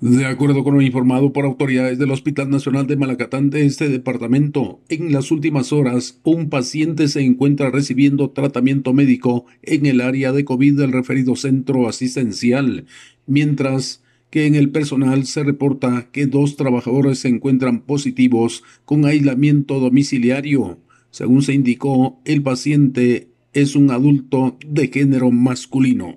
De acuerdo con lo informado por autoridades del Hospital Nacional de Malacatán de este departamento, en las últimas horas un paciente se encuentra recibiendo tratamiento médico en el área de COVID del referido centro asistencial, mientras que en el personal se reporta que dos trabajadores se encuentran positivos con aislamiento domiciliario. Según se indicó, el paciente es un adulto de género masculino.